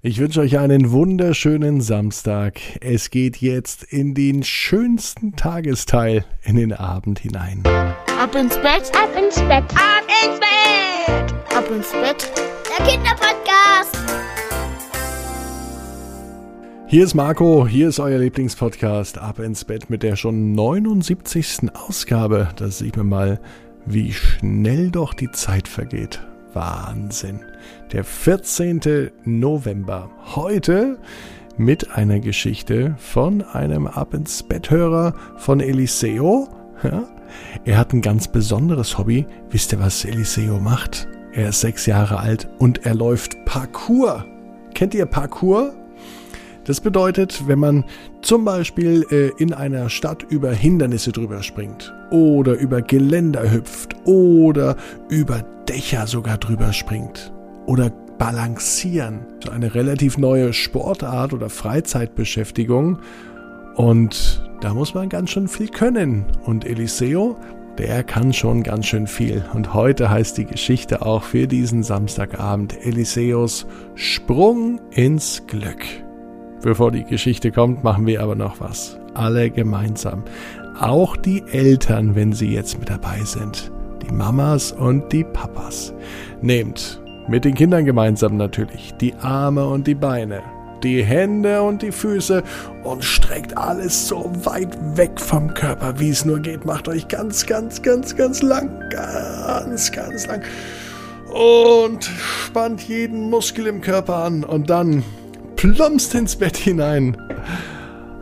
Ich wünsche euch einen wunderschönen Samstag. Es geht jetzt in den schönsten Tagesteil in den Abend hinein. Ab ins Bett, ab ins Bett, ab ins Bett, ab ins Bett. Der Kinderpodcast. Hier ist Marco, hier ist euer Lieblingspodcast Ab ins Bett mit der schon 79. Ausgabe. Da sieht man mal, wie schnell doch die Zeit vergeht. Wahnsinn. Der 14. November. Heute mit einer Geschichte von einem Ab ins Betthörer von Eliseo. Ja, er hat ein ganz besonderes Hobby. Wisst ihr, was Eliseo macht? Er ist sechs Jahre alt und er läuft Parkour. Kennt ihr Parkour? Das bedeutet, wenn man zum Beispiel äh, in einer Stadt über Hindernisse drüber springt oder über Geländer hüpft oder über Dächer sogar drüber springt oder balancieren. So eine relativ neue Sportart oder Freizeitbeschäftigung. Und da muss man ganz schön viel können. Und Eliseo, der kann schon ganz schön viel. Und heute heißt die Geschichte auch für diesen Samstagabend Eliseos Sprung ins Glück. Bevor die Geschichte kommt, machen wir aber noch was. Alle gemeinsam. Auch die Eltern, wenn sie jetzt mit dabei sind. Die Mamas und die Papas. Nehmt mit den Kindern gemeinsam natürlich die Arme und die Beine, die Hände und die Füße und streckt alles so weit weg vom Körper, wie es nur geht. Macht euch ganz, ganz, ganz, ganz lang. Ganz, ganz lang. Und spannt jeden Muskel im Körper an und dann plumpst ins Bett hinein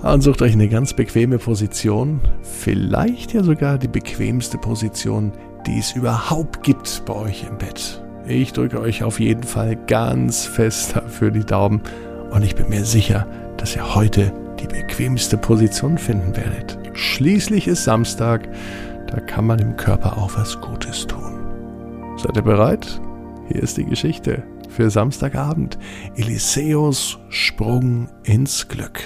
und sucht euch eine ganz bequeme Position, vielleicht ja sogar die bequemste Position, die es überhaupt gibt bei euch im Bett. Ich drücke euch auf jeden Fall ganz fest dafür die Daumen und ich bin mir sicher, dass ihr heute die bequemste Position finden werdet. Schließlich ist Samstag, da kann man dem Körper auch was Gutes tun. Seid ihr bereit? Hier ist die Geschichte für Samstagabend. Eliseos Sprung ins Glück.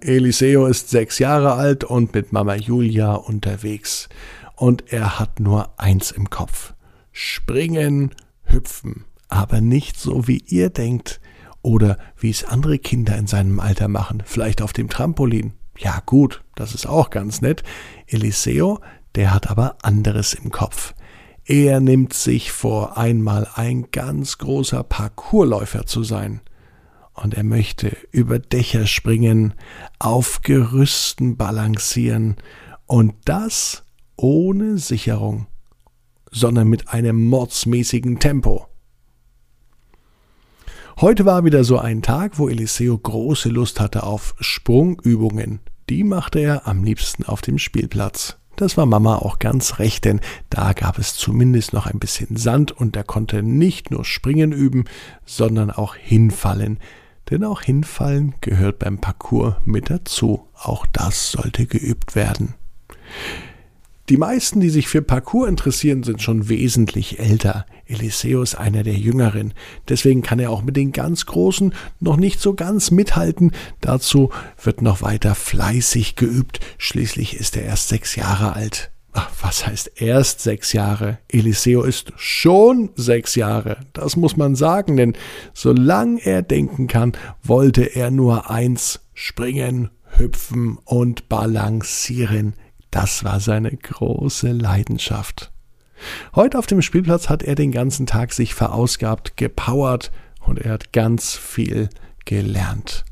Eliseo ist sechs Jahre alt und mit Mama Julia unterwegs. Und er hat nur eins im Kopf. Springen, hüpfen. Aber nicht so, wie ihr denkt. Oder wie es andere Kinder in seinem Alter machen. Vielleicht auf dem Trampolin. Ja gut, das ist auch ganz nett. Eliseo, der hat aber anderes im Kopf. Er nimmt sich vor, einmal ein ganz großer Parkourläufer zu sein. Und er möchte über Dächer springen, auf Gerüsten balancieren und das ohne Sicherung, sondern mit einem mordsmäßigen Tempo. Heute war wieder so ein Tag, wo Eliseo große Lust hatte auf Sprungübungen. Die machte er am liebsten auf dem Spielplatz. Das war Mama auch ganz recht, denn da gab es zumindest noch ein bisschen Sand und er konnte nicht nur springen üben, sondern auch hinfallen. Denn auch hinfallen gehört beim Parcours mit dazu. Auch das sollte geübt werden. Die meisten, die sich für Parcours interessieren, sind schon wesentlich älter. Eliseo ist einer der Jüngeren. Deswegen kann er auch mit den ganz Großen noch nicht so ganz mithalten. Dazu wird noch weiter fleißig geübt. Schließlich ist er erst sechs Jahre alt. Ach, was heißt erst sechs Jahre? Eliseo ist schon sechs Jahre. Das muss man sagen, denn solange er denken kann, wollte er nur eins springen, hüpfen und balancieren. Das war seine große Leidenschaft. Heute auf dem Spielplatz hat er den ganzen Tag sich verausgabt, gepowert und er hat ganz viel gelernt.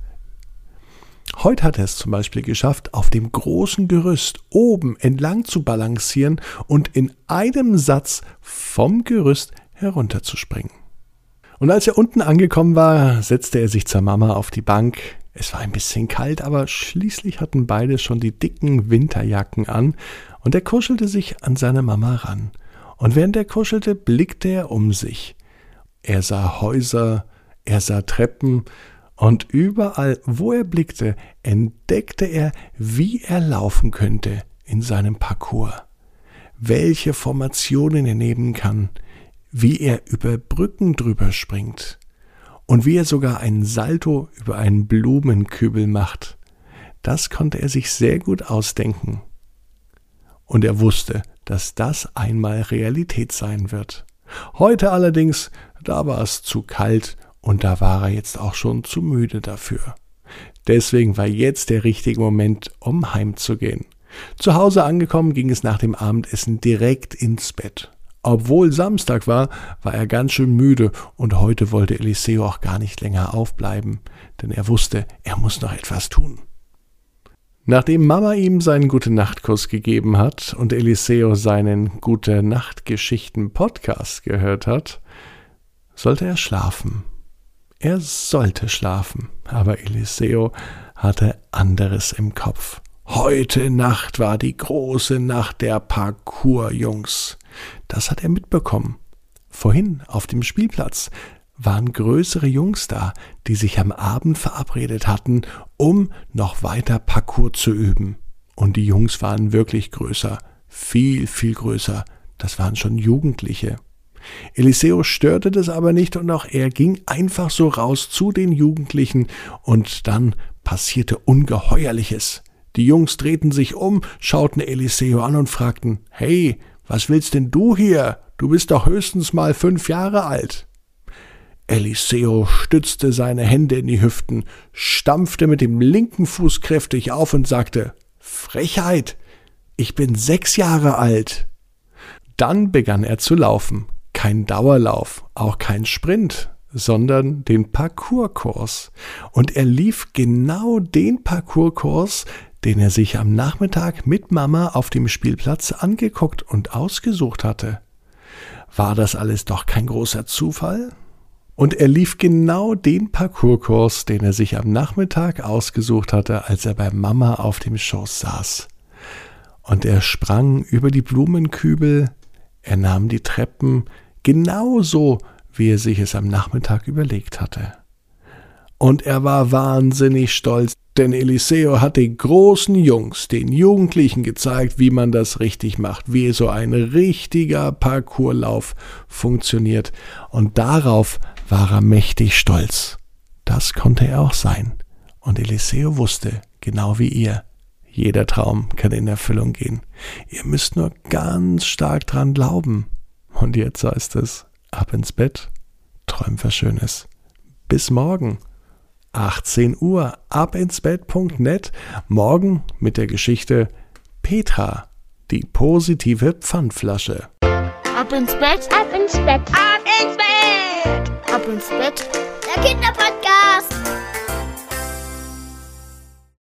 Heute hat er es zum Beispiel geschafft, auf dem großen Gerüst oben entlang zu balancieren und in einem Satz vom Gerüst herunterzuspringen. Und als er unten angekommen war, setzte er sich zur Mama auf die Bank, es war ein bisschen kalt, aber schließlich hatten beide schon die dicken Winterjacken an, und er kuschelte sich an seine Mama ran. Und während er kuschelte, blickte er um sich. Er sah Häuser, er sah Treppen, und überall, wo er blickte, entdeckte er, wie er laufen könnte in seinem Parcours, welche Formationen er nehmen kann, wie er über Brücken drüber springt, und wie er sogar einen Salto über einen Blumenkübel macht. Das konnte er sich sehr gut ausdenken. Und er wusste, dass das einmal Realität sein wird. Heute allerdings, da war es zu kalt Und da war er jetzt auch schon zu müde dafür. Deswegen war jetzt der richtige Moment, um heimzugehen. Zu Hause angekommen ging es nach dem Abendessen direkt ins Bett. Obwohl Samstag war, war er ganz schön müde und heute wollte Eliseo auch gar nicht länger aufbleiben, denn er wusste, er muss noch etwas tun. Nachdem Mama ihm seinen Gute-Nacht-Kuss gegeben hat und Eliseo seinen Gute-Nacht-Geschichten-Podcast gehört hat, sollte er schlafen. Er sollte schlafen, aber Eliseo hatte anderes im Kopf. Heute Nacht war die große Nacht der Parkour-Jungs. Das hat er mitbekommen. Vorhin auf dem Spielplatz waren größere Jungs da, die sich am Abend verabredet hatten, um noch weiter Parkour zu üben. Und die Jungs waren wirklich größer, viel, viel größer. Das waren schon Jugendliche. Eliseo störte das aber nicht und auch er ging einfach so raus zu den Jugendlichen und dann passierte Ungeheuerliches. Die Jungs drehten sich um, schauten Eliseo an und fragten, Hey, was willst denn du hier? Du bist doch höchstens mal fünf Jahre alt. Eliseo stützte seine Hände in die Hüften, stampfte mit dem linken Fuß kräftig auf und sagte Frechheit. Ich bin sechs Jahre alt. Dann begann er zu laufen. Kein Dauerlauf, auch kein Sprint, sondern den Parcourskurs. Und er lief genau den Parcourskurs, den er sich am Nachmittag mit Mama auf dem Spielplatz angeguckt und ausgesucht hatte. War das alles doch kein großer Zufall? Und er lief genau den Parcourskurs, den er sich am Nachmittag ausgesucht hatte, als er bei Mama auf dem Schoß saß. Und er sprang über die Blumenkübel, er nahm die Treppen, genauso wie er sich es am Nachmittag überlegt hatte. Und er war wahnsinnig stolz, denn Eliseo hat den großen Jungs, den Jugendlichen gezeigt, wie man das richtig macht, wie so ein richtiger Parcourslauf funktioniert. Und darauf war er mächtig stolz. Das konnte er auch sein. Und Eliseo wusste, genau wie ihr, jeder Traum kann in Erfüllung gehen. Ihr müsst nur ganz stark dran glauben. Und jetzt heißt es, ab ins Bett, träum was Schönes. Bis morgen. 18 Uhr, abinsbett.net. Morgen mit der Geschichte Petra, die positive Pfandflasche. Ab ins Bett, ab ins Bett, ab ins Bett, ab ins Bett. Der Kinderpodcast.